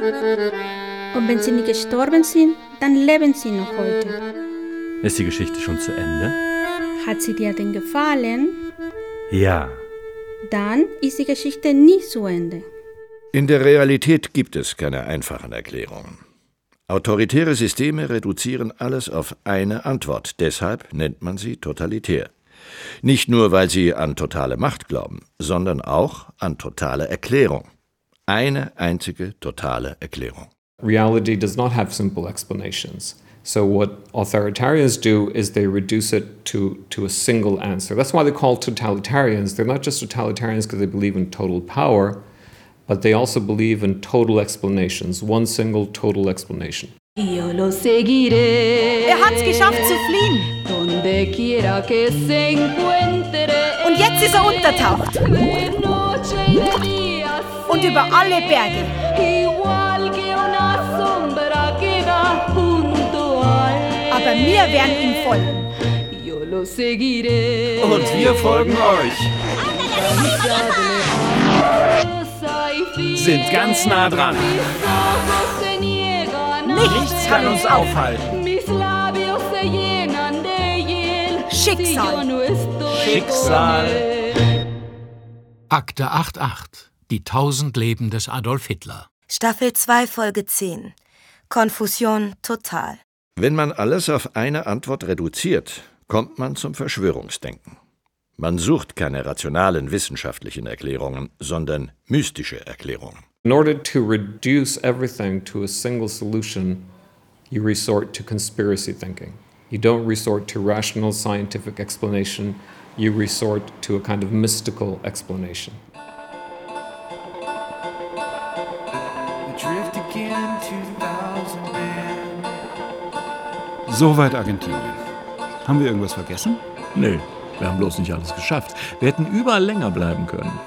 Und wenn sie nicht gestorben sind, dann leben sie noch heute. Ist die Geschichte schon zu Ende? Hat sie dir denn gefallen? Ja. Dann ist die Geschichte nie zu Ende. In der Realität gibt es keine einfachen Erklärungen. Autoritäre Systeme reduzieren alles auf eine Antwort, deshalb nennt man sie totalitär. Nicht nur, weil sie an totale Macht glauben, sondern auch an totale Erklärung. Eine einzige totale Erklärung. Reality does not have simple explanations. So what authoritarians do is they reduce it to, to a single answer. That's why they're called totalitarians. They're not just totalitarians because they believe in total power, but they also believe in total explanations, one single total explanation. Io lo seguiré. Er hat's geschafft zu fliehen. Donde quiera que se encuentre. Und jetzt ist er untertaucht. Und über alle Berge. Aber wir werden ihm folgen. Yo lo seguiré. Und wir folgen euch. Sind ganz nah dran. Nichts kann uns aufhalten. Schicksal. Schicksal. Akte 88. Die tausend Leben des Adolf Hitler. Staffel 2, Folge 10. Konfusion total. Wenn man alles auf eine Antwort reduziert, kommt man zum Verschwörungsdenken. Man sucht keine rationalen wissenschaftlichen Erklärungen, sondern mystische Erklärungen. In order to reduce everything to a single solution, you resort to conspiracy thinking. You don't resort to rational scientific explanation, you resort to a kind of mystical explanation. Soweit Argentinien. Haben wir irgendwas vergessen? Nö, wir haben bloß nicht alles geschafft. Wir hätten überall länger bleiben können.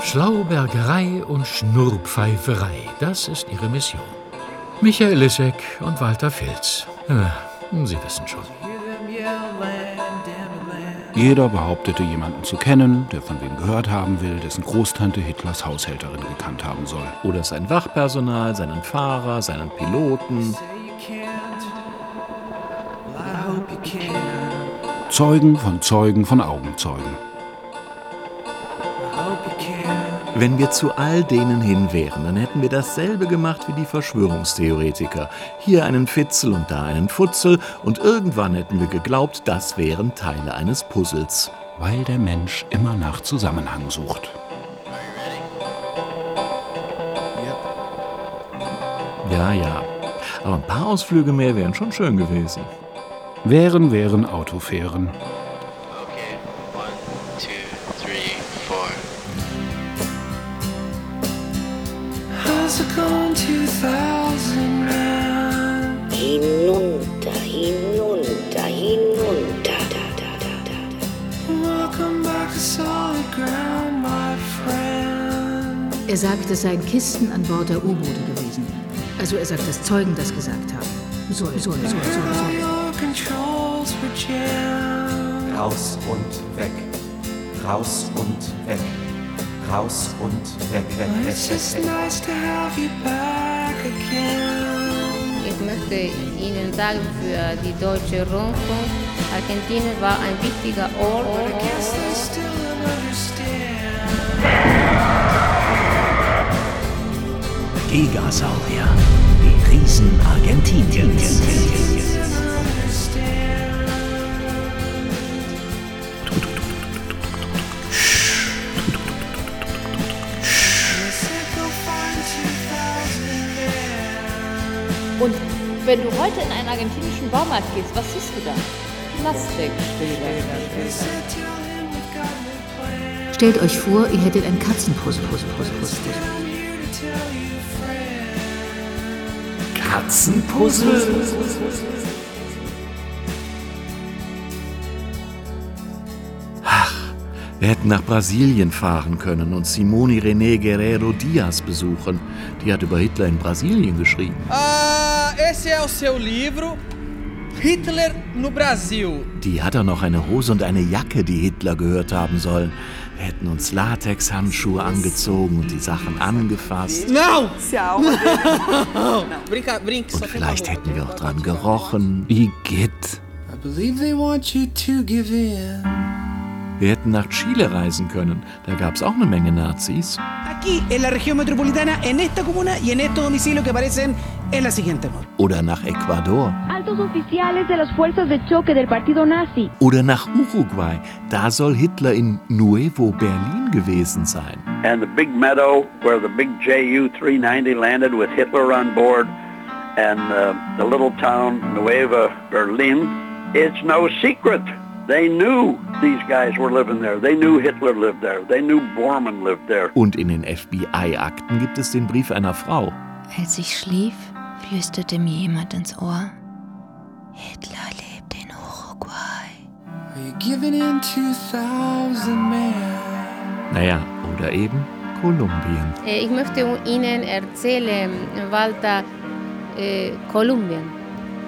Schlaubergerei und Schnurrpfeiferei, das ist ihre Mission. Michael Lissek und Walter Filz. Ja, Sie wissen schon. Jeder behauptete, jemanden zu kennen, der von wem gehört haben will, dessen Großtante Hitlers Haushälterin gekannt haben soll. Oder sein Wachpersonal, seinen Fahrer, seinen Piloten. Zeugen von Zeugen von Augenzeugen. Wenn wir zu all denen hin wären, dann hätten wir dasselbe gemacht wie die Verschwörungstheoretiker. Hier einen Fitzel und da einen Futzel und irgendwann hätten wir geglaubt, das wären Teile eines Puzzles. Weil der Mensch immer nach Zusammenhang sucht. Ja, ja. Aber ein paar Ausflüge mehr wären schon schön gewesen. Wären, wären Autofähren. Sagt, es seien Kisten an Bord der U-Boote gewesen. Also er sagt, dass Zeugen das gesagt haben. Soll, soll, soll, soll, soll. Raus und weg. Raus und weg. Raus und weg, weg, weg, weg. Ich möchte Ihnen sagen, für die deutsche Rundfunk, Argentinien war ein wichtiger Ort. Gigasaurier, die Riesen Argentiniens. Und wenn du heute in einen argentinischen Baumarkt gehst, was siehst du da? Plastikstäbe. Stellt euch vor, ihr hättet ein Katzenpuzzle. Puzzle, Puzzle, Puzzle, Katzenpuzzle? Ach, wir hätten nach Brasilien fahren können und Simone René Guerrero Diaz besuchen. Die hat über Hitler in Brasilien geschrieben. Ah, esse é o seu livro Hitler no Brasil. Die hat auch noch eine Hose und eine Jacke, die Hitler gehört haben sollen. Wir hätten uns Latexhandschuhe angezogen und die Sachen angefasst. Brinca. Und vielleicht hätten wir auch dran gerochen. Igitt. I believe they want you to give in. Wir hätten nach Chile reisen können. Da gab es auch eine Menge Nazis. Aquí, en la región metropolitana, en esta comuna y en estos domicilios que aparecen en la siguiente nota. Oder nach Ecuador. Altos oficiales de las fuerzas de choque del partido nazi. Oder nach Uruguay. Da soll Hitler in Nuevo Berlin gewesen sein. and the big meadow where the big Ju 390 landed with Hitler on board, and uh, the little town Nueva Berlin. It's no secret. They knew these guys were living there. They knew Hitler lived there. They knew Bormann lived there. Und in den FBI-Akten gibt es den Brief einer Frau. Als ich schlief, flüsterte mir jemand ins Ohr. Hitler lebt in Uruguay. Are you giving in 2000 men? Naja, oder eben Kolumbien. Äh, Ich möchte Ihnen erzählen, Walter, äh, Kolumbien.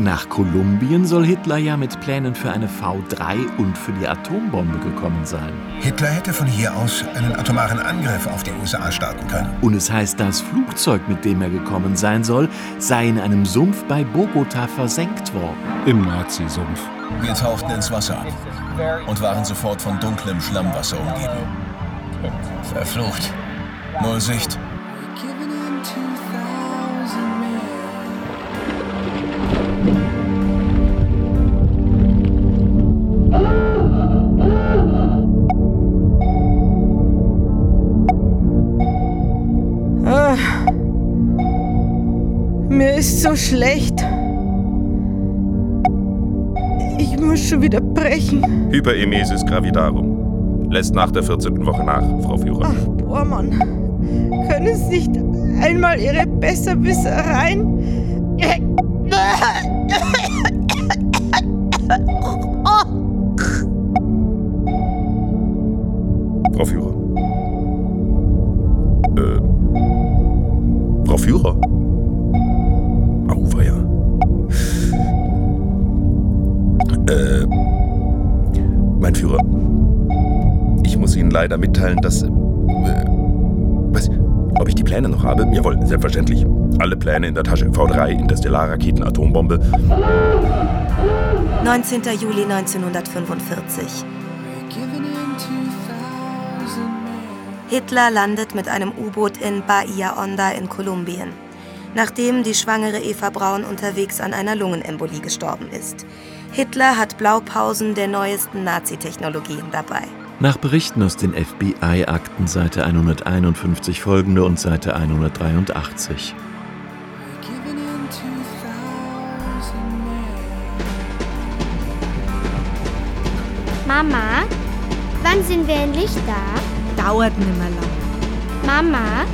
Nach Kolumbien soll Hitler ja mit Plänen für eine V3 und für die Atombombe gekommen sein. Hitler hätte von hier aus einen atomaren Angriff auf die USA starten können. Und es heißt, das Flugzeug, mit dem er gekommen sein soll, sei in einem Sumpf bei Bogota versenkt worden. Im Nazi-Sumpf. Wir tauchten ins Wasser ab und waren sofort von dunklem Schlammwasser umgeben. Verflucht. Null Sicht. Giving in 2000 men. So schlecht. Ich muss schon wieder brechen. Hyperemesis gravidarum. Lässt nach der 14. Woche nach, Frau Führer. Ach, Bormann, können Sie nicht einmal Ihre Besserwissereien... Frau Führer. Mein Führer. Ich muss Ihnen leider mitteilen, dass. Äh, was? Ob ich die Pläne noch habe? Jawohl, selbstverständlich. Alle Pläne in der Tasche. V3, Interstellarraketen, Atombombe. 19. Juli 1945. Giving in 2000 men. Hitler landet mit einem U-Boot in Bahia Honda in Kolumbien, nachdem die schwangere Eva Braun unterwegs an einer Lungenembolie gestorben ist. Hitler hat Blaupausen der neuesten Nazi-Technologien dabei. Nach Berichten aus den FBI-Akten Seite 151 folgende und Seite 183. Giving in 2000 men. Mama, wann sind wir endlich da? Dauert nimmer lang. Mama,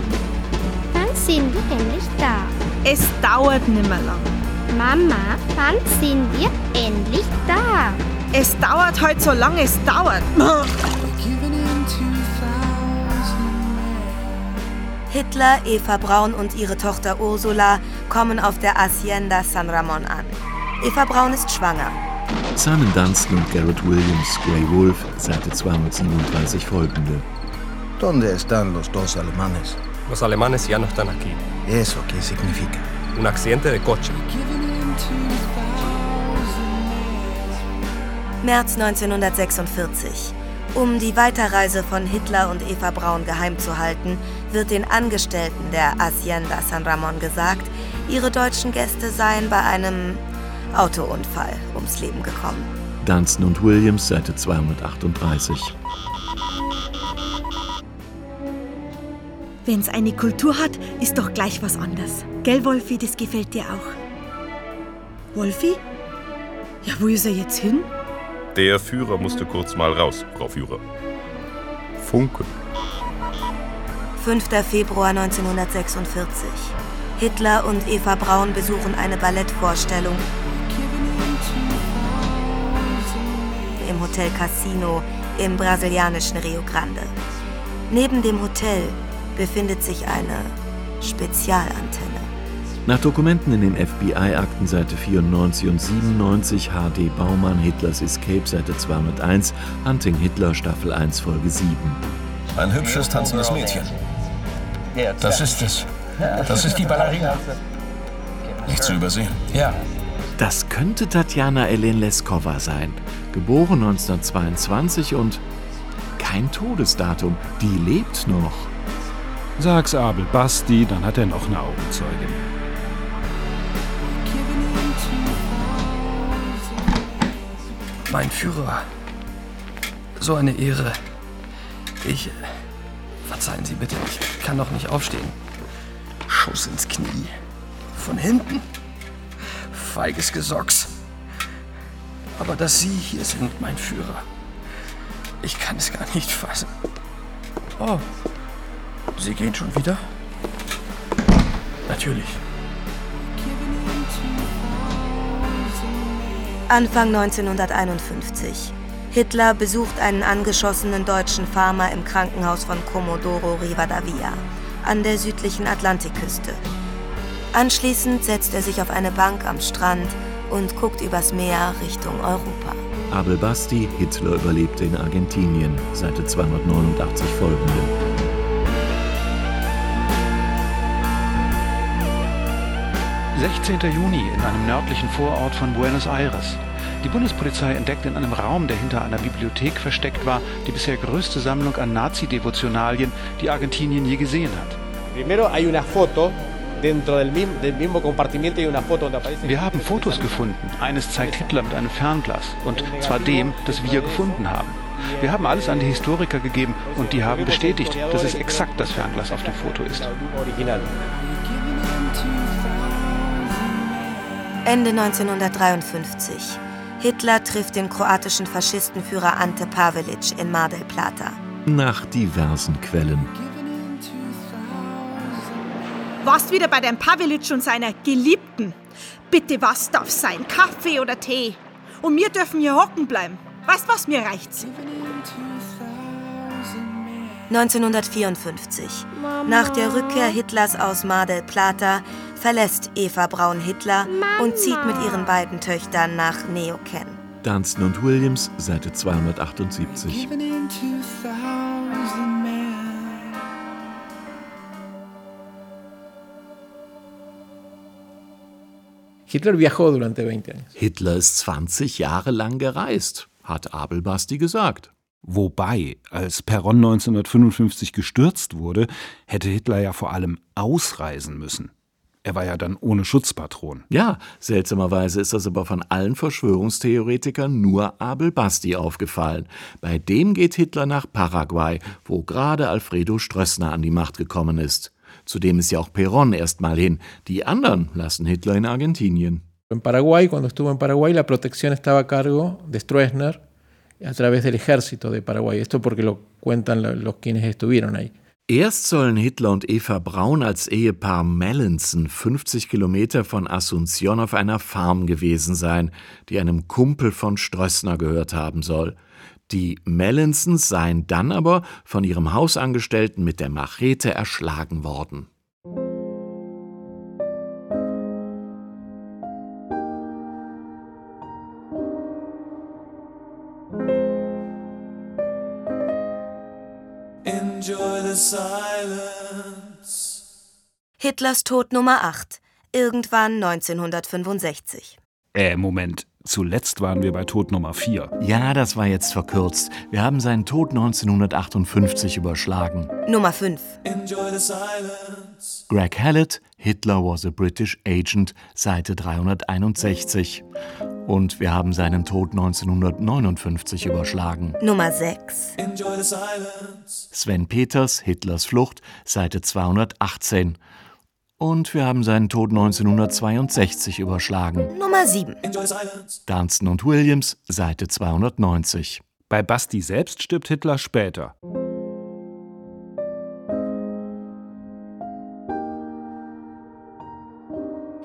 wann sind wir endlich da? Es dauert nimmer lang. Mama, wann sind wir endlich da? Es dauert heute so lange, es dauert. Giving in 2000 men. Hitler, Eva Braun und ihre Tochter Ursula kommen auf der Hacienda San Ramon an. Eva Braun ist schwanger. Simon Dunstan und Garrett Williams, Grey Wolf, Seite 237 folgende. ¿Dónde están los dos alemanes? Los alemanes ya no están aquí. ¿Eso qué significa? Un accidente de coche. Giving in 2000 März 1946. Um die Weiterreise von Hitler und Eva Braun geheim zu halten, wird den Angestellten der Hacienda San Ramon gesagt, ihre deutschen Gäste seien bei einem Autounfall ums Leben gekommen. Dunstan und Williams, Seite 238. Wenn's eine Kultur hat, ist doch gleich was anderes. Gell, Wolfi, das gefällt dir auch. Wolfi? Ja, wo ist er jetzt hin? Der Führer musste kurz mal raus, Frau Führer. Funke. 5. Februar 1946. Hitler und Eva Braun besuchen eine Ballettvorstellung im Hotel Casino im brasilianischen Rio Grande. Neben dem Hotel befindet sich eine Spezialantenne. Nach Dokumenten in den FBI-Akten Seite 94 und 97 HD Baumann Hitlers Escape Seite 201 Hunting Hitler Staffel 1 Folge 7. Ein hübsches, tanzendes Mädchen. Das ist es. Das ist die Ballerina. Nicht zu übersehen. Ja. Das könnte Tatjana Elen Leskova sein. Geboren 1922 und kein Todesdatum. Die lebt noch. Sag's Abel Basti, dann hat er noch eine Augenzeugin. Mein Führer. So eine Ehre. Ich. Verzeihen Sie bitte, ich kann noch nicht aufstehen. Schuss ins Knie. Von hinten. Feiges Gesocks. Aber dass Sie hier sind, mein Führer. Ich kann es gar nicht fassen. Oh. Sie gehen schon wieder? Natürlich. Anfang 1951. Hitler besucht einen angeschossenen deutschen Farmer im Krankenhaus von Comodoro Rivadavia an der südlichen Atlantikküste. Anschließend setzt er sich auf eine Bank am Strand und guckt übers Meer Richtung Europa. Abel Basti, Hitler überlebte in Argentinien, Seite 289 folgende. »16. Juni in einem nördlichen Vorort von Buenos Aires. Die Bundespolizei entdeckt in einem Raum, der hinter einer Bibliothek versteckt war, die bisher größte Sammlung an Nazi-Devotionalien, die Argentinien je gesehen hat. Primero hay una foto. Wir haben Fotos gefunden. Eines zeigt Hitler mit einem Fernglas. Und zwar dem, das wir gefunden haben. Wir haben alles an die Historiker gegeben und die haben bestätigt, dass es exakt das Fernglas auf dem Foto ist. Ende 1953. Hitler trifft den kroatischen Faschistenführer Ante Pavelic in Mar del Plata. Nach diversen Quellen. Warst wieder bei dem Pavelic und seiner Geliebten. Bitte, was darf sein? Kaffee oder Tee? Und wir dürfen hier hocken bleiben. Weißt was, mir reicht's. 1954. Nach der Rückkehr Hitlers aus Mar del Plata verlässt Eva Braun Hitler und zieht mit ihren beiden Töchtern nach Neoken. Dunstan und Williams, Seite 278. Hitler viajó durante 20 años. Hitler ist 20 Jahre lang gereist, hat Abel Basti gesagt. Wobei, als Perron 1955 gestürzt wurde, hätte Hitler ja vor allem ausreisen müssen. Er war ja dann ohne Schutzpatron. Ja, seltsamerweise ist das aber von allen Verschwörungstheoretikern nur Abel Basti aufgefallen. Bei dem geht Hitler nach Paraguay, wo gerade Alfredo Strössner an die Macht gekommen ist. Zudem ist ja auch Perón erst mal hin. Die anderen lassen Hitler in Argentinien. En Paraguay, cuando estuvo en Paraguay, la protección estaba a cargo de Stroessner a través del ejército de Paraguay. Esto porque lo cuentan los quienes estuvieron ahí. Erst sollen Hitler und Eva Braun als Ehepaar Mellenson 50 Kilometer von Asunción auf einer Farm gewesen sein, die einem Kumpel von Strössner gehört haben soll. Die Mellinsons seien dann aber von ihrem Hausangestellten mit der Machete erschlagen worden. Hitlers Tod Nummer 8, irgendwann 1965. Äh, Moment. Zuletzt waren wir bei Tod Nummer 4. Ja, das war jetzt verkürzt. Wir haben seinen Tod 1958 überschlagen. Nummer 5. Greg Hallett, Hitler was a British Agent, Seite 361. Und wir haben seinen Tod 1959 überschlagen. Nummer 6. Sven Peters, Hitlers Flucht, Seite 218. Und wir haben seinen Tod 1962 überschlagen. Nummer 7. Dunstan und Williams, Seite 290. Bei Basti selbst stirbt Hitler später.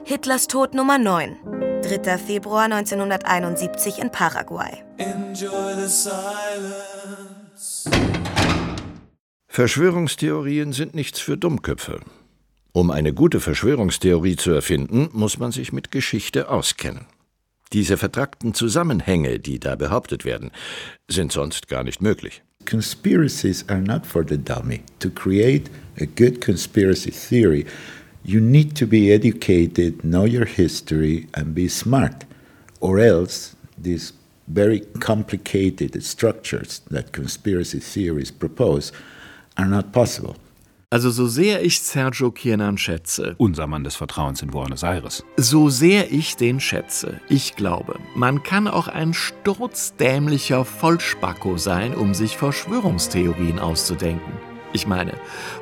Hitlers Tod Nummer 9. 3. Februar 1971 in Paraguay. Verschwörungstheorien sind nichts für Dummköpfe. Um eine gute Verschwörungstheorie zu erfinden, muss man sich mit Geschichte auskennen. Diese vertrackten Zusammenhänge, die da behauptet werden, sind sonst gar nicht möglich. Conspiracies are not for the dummy. To create a good conspiracy theory, you need to be educated, know your history, and be smart. Or else, these very complicated structures that conspiracy theories propose are not possible. Also so sehr ich Sergio Kiernan schätze, Unser Mann des Vertrauens in Buenos Aires. so sehr ich den schätze, ich glaube, man kann auch ein sturzdämlicher Vollspacko sein, um sich Verschwörungstheorien auszudenken. Ich meine,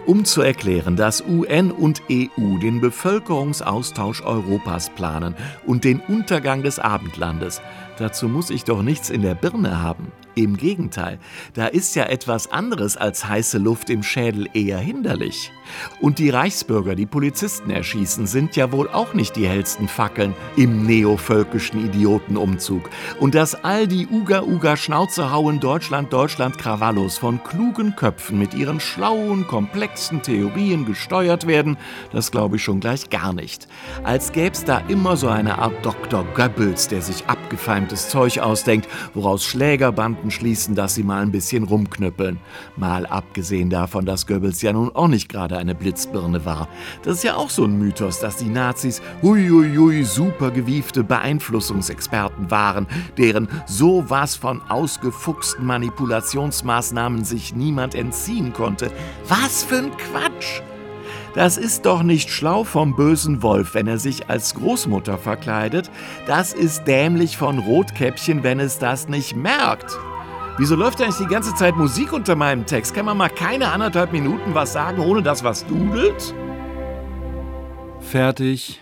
um zu erklären, dass UN und EU den Bevölkerungsaustausch Europas planen und den Untergang des Abendlandes, dazu muss ich doch nichts in der Birne haben. Im Gegenteil, da ist ja etwas anderes als heiße Luft im Schädel eher hinderlich. Und die Reichsbürger, die Polizisten erschießen, sind ja wohl auch nicht die hellsten Fackeln im neovölkischen Idiotenumzug. Und dass all die Uga-Uga Schnauze hauen Deutschland, Deutschland Krawallos von klugen Köpfen mit ihren schlauen, komplexen Theorien gesteuert werden, das glaube ich schon gleich gar nicht. Als gäb's da immer so eine Art Dr. Goebbels, der sich abgefeimtes Zeug ausdenkt, woraus Schlägerbanden schließen, dass sie mal ein bisschen rumknüppeln. Mal abgesehen davon, dass Goebbels ja nun auch nicht gerade eine Blitzbirne war. Das ist ja auch so ein Mythos, dass die Nazis huiuiui super gewiefte Beeinflussungsexperten waren, deren sowas von ausgefuchsten Manipulationsmaßnahmen sich niemand entziehen konnte. Was für ein Quatsch! Das ist doch nicht schlau vom bösen Wolf, wenn er sich als Großmutter verkleidet. Das ist dämlich von Rotkäppchen, wenn es das nicht merkt. Wieso läuft eigentlich die ganze Zeit Musik unter meinem Text? Kann man mal keine anderthalb Minuten was sagen, ohne dass was dudelt? Fertig.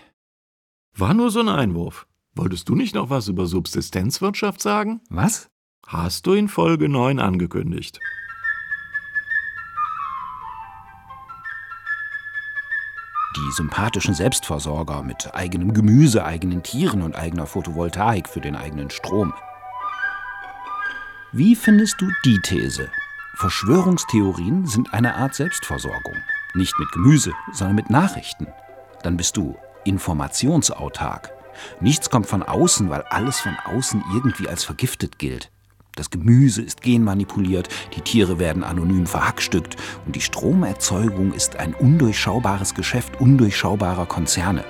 War nur so ein Einwurf. Wolltest du nicht noch was über Subsistenzwirtschaft sagen? Was? Hast du in Folge 9 angekündigt. Die sympathischen Selbstversorger mit eigenem Gemüse, eigenen Tieren und eigener Photovoltaik für den eigenen Strom. Wie findest du die These? Verschwörungstheorien sind eine Art Selbstversorgung. Nicht mit Gemüse, sondern mit Nachrichten. Dann bist du informationsautark. Nichts kommt von außen, weil alles von außen irgendwie als vergiftet gilt. Das Gemüse ist genmanipuliert, die Tiere werden anonym verhackstückt und die Stromerzeugung ist ein undurchschaubares Geschäft undurchschaubarer Konzerne.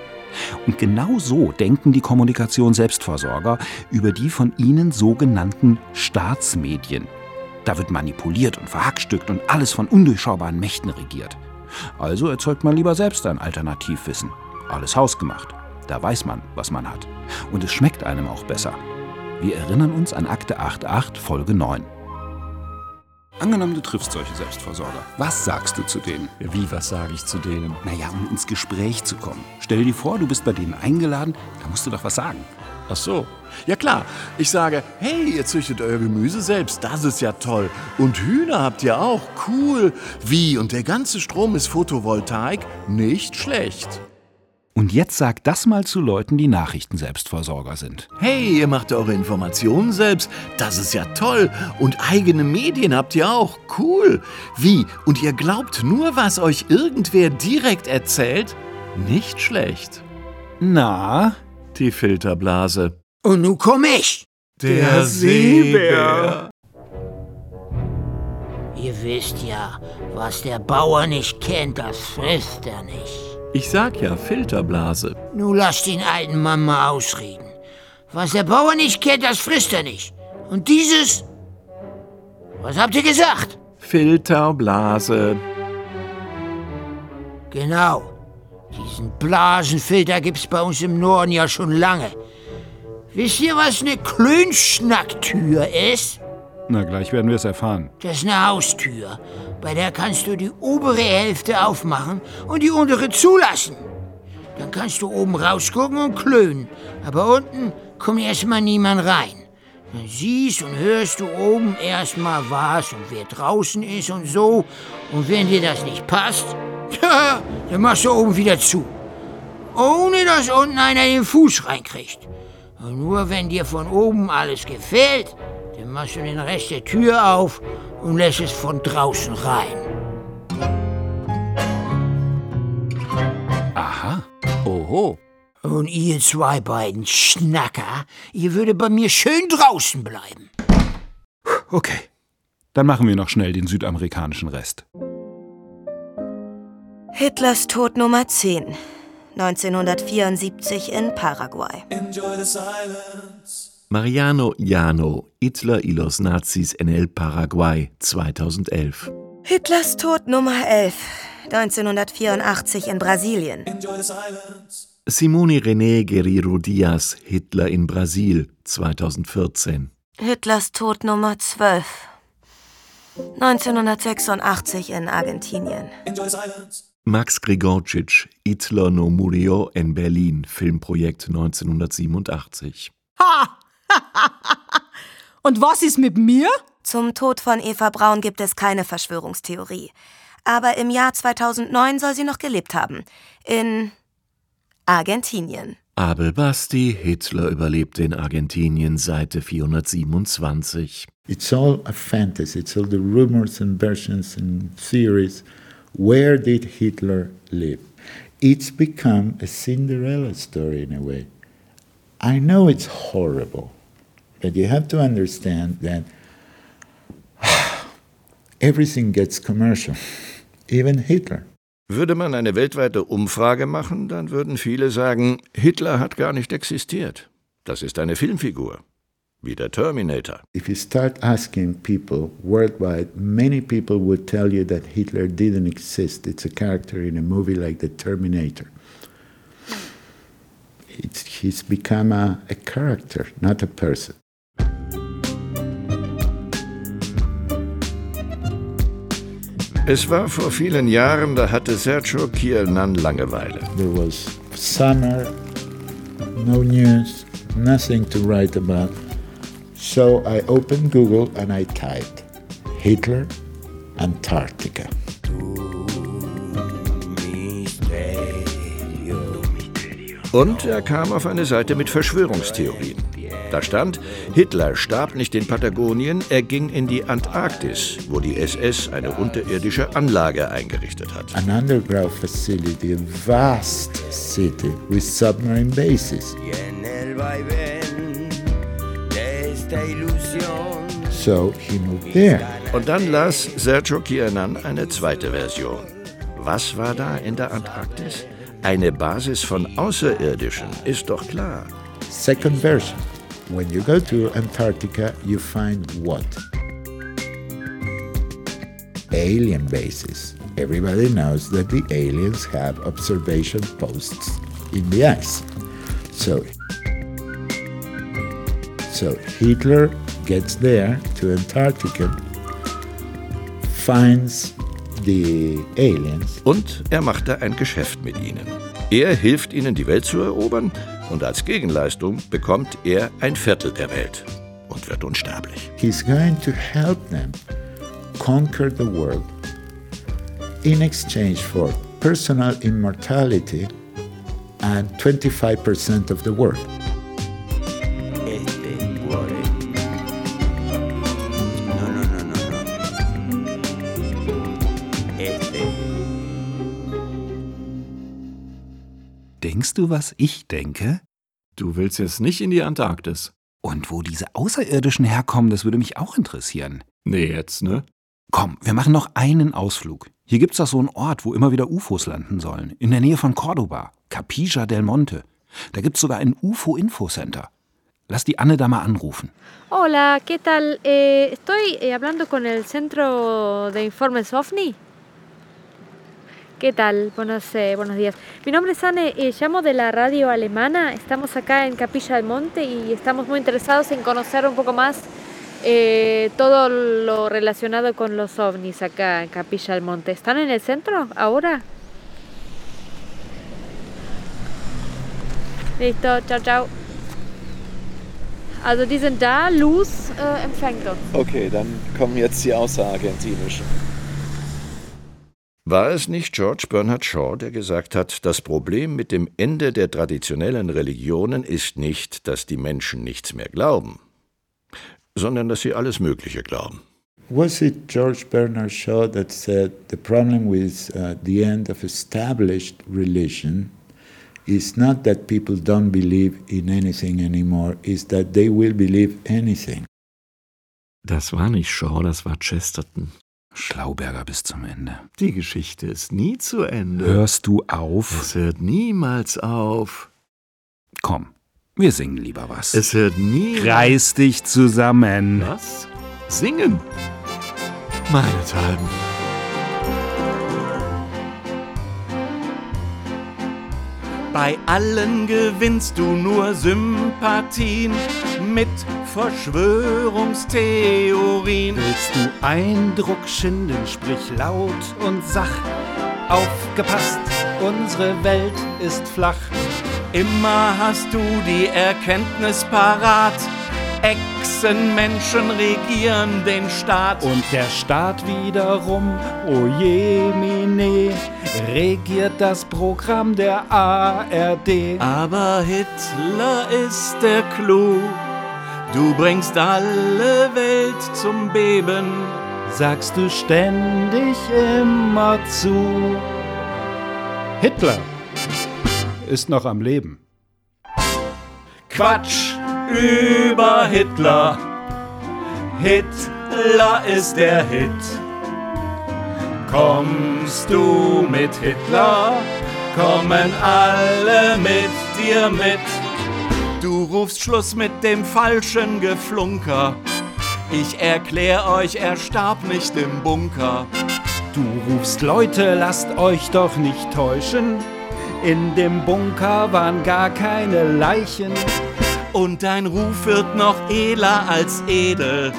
Und genau so denken die Kommunikationsselbstversorger über die von ihnen sogenannten Staatsmedien. Da wird manipuliert und verhackstückt und alles von undurchschaubaren Mächten regiert. Also erzeugt man lieber selbst ein Alternativwissen. Alles hausgemacht. Da weiß man, was man hat. Und es schmeckt einem auch besser. Wir erinnern uns an Akte 88, Folge 9. Angenommen, du triffst solche Selbstversorger. Was sagst du zu denen? Wie, was sage ich zu denen? Naja, um ins Gespräch zu kommen. Stell dir vor, du bist bei denen eingeladen, da musst du doch was sagen. Ach so. Ja klar, ich sage, hey, ihr züchtet euer Gemüse selbst, das ist ja toll. Und Hühner habt ihr auch, cool. Wie, und der ganze Strom ist Photovoltaik? Nicht schlecht. Und jetzt sag das mal zu Leuten, die Nachrichtenselbstversorger sind. Hey, ihr macht eure Informationen selbst, das ist ja toll. Und eigene Medien habt ihr auch, cool. Wie, und ihr glaubt nur, was euch irgendwer direkt erzählt? Nicht schlecht. Na? Die Filterblase. Und nun komm ich. Der Seebär. Ihr wisst ja, was der Bauer nicht kennt, das frisst er nicht. Ich sag ja Filterblase. Nun lasst den alten Mann mal ausreden. Was der Bauer nicht kennt, das frisst er nicht. Und dieses? Was habt ihr gesagt? Filterblase. Genau. Diesen Blasenfilter gibt's bei uns im Norden ja schon lange. Wisst ihr, was eine Klönschnacktür ist? Na, gleich werden wir es erfahren. Das ist eine Haustür. Bei der kannst du die obere Hälfte aufmachen und die untere zulassen. Dann kannst du oben rausgucken und klönen. Aber unten kommt erstmal niemand rein. Dann siehst und hörst du oben erstmal was und wer draußen ist und so. Und wenn dir das nicht passt, dann machst du oben wieder zu. Ohne dass unten einer den Fuß reinkriegt. Und nur wenn dir von oben alles gefällt, dann machst du den Rest der Tür auf und lässt es von draußen rein. Aha. Oho. Und ihr zwei beiden Schnacker, ihr würdet bei mir schön draußen bleiben. Okay. Dann machen wir noch schnell den südamerikanischen Rest. Hitlers Tod Nummer 10. 1974 in Paraguay. Mariano Llano, Hitler y los Nazis en el Paraguay 2011. Hitlers Tod Nummer 11. 1984 in Brasilien. Simone René Guerrero Diaz, Hitler in Brasil 2014. Hitlers Tod Nummer 12. 1986 in Argentinien. Max Grigorcic, Hitler no murió en Berlin, Filmprojekt 1987. Ha! Und was ist mit mir? Zum Tod von Eva Braun gibt es keine Verschwörungstheorie. Aber im Jahr 2009 soll sie noch gelebt haben. In Argentinien. Abel Basti, Hitler überlebte in Argentinien, Seite 427. It's all a fantasy. It's all the rumors and versions and theories. Where did Hitler live? It's become a Cinderella story in a way. I know it's horrible, but you have to understand that everything gets commercial, even Hitler. Würde man eine weltweite Umfrage machen, dann würden viele sagen, Hitler hat gar nicht existiert. Das ist eine Filmfigur. Wie der Terminator. If you start asking people worldwide, many people would tell you that Hitler didn't exist. It's a character in a movie like The Terminator. It's, he's become a, a character, not a person. Es war vor vielen Jahren, da hatte Sergio Kiernan Langeweile. There was summer, no news, nothing to write about. So I opened Google and I typed Hitler, Antarctica. Und er kam auf eine Seite mit Verschwörungstheorien. Da stand, Hitler starb nicht in Patagonien, er ging in die Antarktis, wo die SS eine unterirdische Anlage eingerichtet hat. An underground facility, a vast city with submarine bases. So he moved there. Und dann las Sergio Kiernan eine zweite Version. Was war da in der Antarktis? Eine Basis von Außerirdischen, ist doch klar. Second version. When you go to Antarctica, you find what? Alien bases. Everybody knows that the aliens have observation posts in the ice. So, so Hitler gets there to Antarctica, finds the aliens. Und er machte ein Geschäft mit ihnen. Er hilft ihnen, die Welt zu erobern, und als Gegenleistung bekommt er ein Viertel der Welt und wird unsterblich. He's going to help them conquer the world in exchange for personal immortality and 25% of the world. Du, was ich denke? Du willst jetzt nicht in die Antarktis. Und wo diese Außerirdischen herkommen, das würde mich auch interessieren. Nee, jetzt, ne? Komm, wir machen noch einen Ausflug. Hier gibt's doch so einen Ort, wo immer wieder UFOs landen sollen. In der Nähe von Cordoba. Capilla del Monte. Da gibt's sogar ein UFO-Infocenter. Lass die Anne da mal anrufen. Hola, ¿qué tal? Eh, estoy eh, hablando con el Centro de Informes OVNI. ¿Qué tal? Buenos, eh, buenos días. Mi nombre es Anne, eh, llamo de la radio alemana. Estamos acá en Capilla del Monte y estamos muy interesados en conocer un poco más eh, todo lo relacionado con los ovnis acá en Capilla del Monte. ¿Están en el centro ahora? Listo, ciao, ciao. Also die sind da, Luz äh, empfängt uns. Okay, dann kommen jetzt die außerargentinischen. War es nicht George Bernard Shaw, der gesagt hat, das Problem mit dem Ende der traditionellen Religionen ist nicht, dass die Menschen nichts mehr glauben, sondern dass sie alles Mögliche glauben. Was it George Bernard Shaw that said the problem with uh, the end of established religion is not that people don't believe in anything anymore, is that they will believe anything. Das war nicht Shaw, das war Chesterton. Schlauberger bis zum Ende. Die Geschichte ist nie zu Ende. Hörst du auf? Es hört niemals auf. Komm, wir singen lieber was. Es hört nie. Reiß dich zusammen. Was? Singen? Meinethalben. Bei allen gewinnst du nur Sympathien mit Verschwörungstheorien. Willst du Eindruck schinden, sprich laut und sach. Aufgepasst, unsere Welt ist flach. Immer hast du die Erkenntnis parat. Echsenmenschen regieren den Staat. Und der Staat wiederum, oh je, mine, regiert das Programm der ARD. Aber Hitler ist der Clou. Du bringst alle Welt zum Beben. Sagst du ständig immer zu. Hitler ist noch am Leben. Quatsch über Hitler. Hitler ist der Hit. Kommst du mit Hitler, kommen alle mit dir mit. Du rufst Schluss mit dem falschen Geflunker. Ich erklär euch, er starb nicht im Bunker. Du rufst Leute, lasst euch doch nicht täuschen. In dem Bunker waren gar keine Leichen. Und dein Ruf wird noch edler als edel.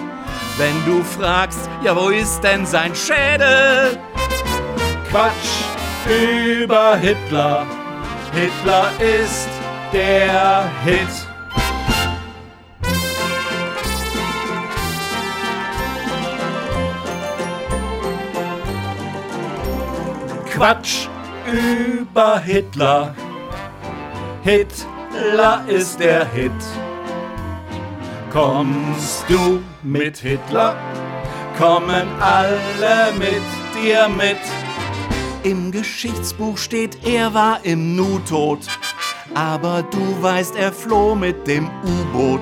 Wenn du fragst, ja, wo ist denn sein Schädel? Quatsch über Hitler. Hitler ist der Hit. Quatsch über Hitler. Hitler ist der Hit. Kommst du mit Hitler? Kommen alle mit dir mit. Im Geschichtsbuch steht, er war im Nu tot. Aber du weißt, er floh mit dem U-Boot.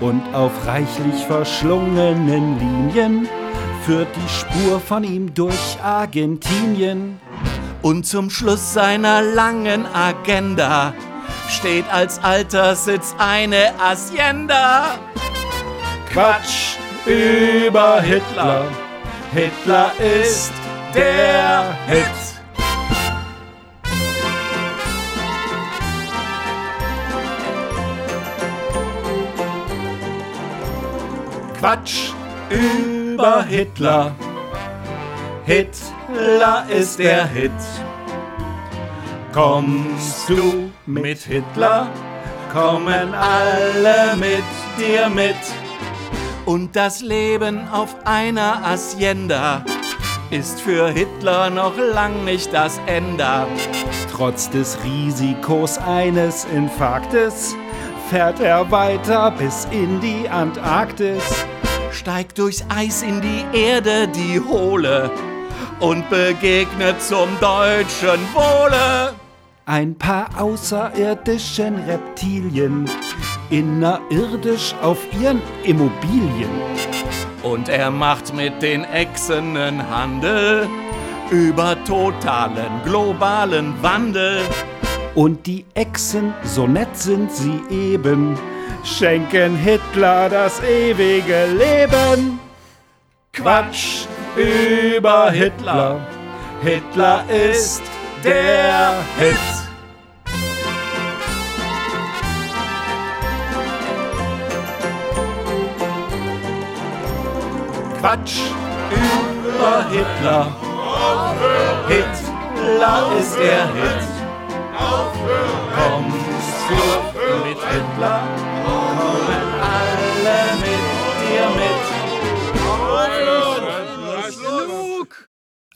Und auf reichlich verschlungenen Linien führt die Spur von ihm durch Argentinien. Und zum Schluss seiner langen Agenda steht als Alterssitz eine Hacienda. Quatsch über Hitler. Hitler ist der Hit. Quatsch über Hitler. Hitler ist der Hit. Kommst du mit Hitler? Kommen alle mit dir mit. Und das Leben auf einer Hacienda ist für Hitler noch lang nicht das Ende. Trotz des Risikos eines Infarktes fährt er weiter bis in die Antarktis. Steigt durchs Eis in die Erde, die hohle, und begegnet zum deutschen Wohle. Ein paar außerirdischen Reptilien, innerirdisch auf ihren Immobilien. Und er macht mit den Echsen einen Handel über totalen globalen Wandel. Und die Echsen, so nett sind sie eben, schenken Hitler das ewige Leben. Quatsch über Hitler. Hitler ist der Hit. Quatsch über Hitler. Hitler ist der Hit. Kommst du mit Hitler? Kommen alle mit dir mit.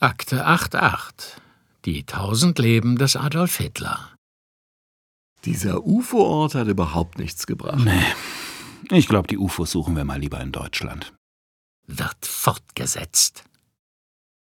Akte 88. Die tausend Leben des Adolf Hitler. Dieser UFO-Ort hat überhaupt nichts gebracht. Nee. Ich glaube, die UFOs suchen wir mal lieber in Deutschland. Wird fortgesetzt.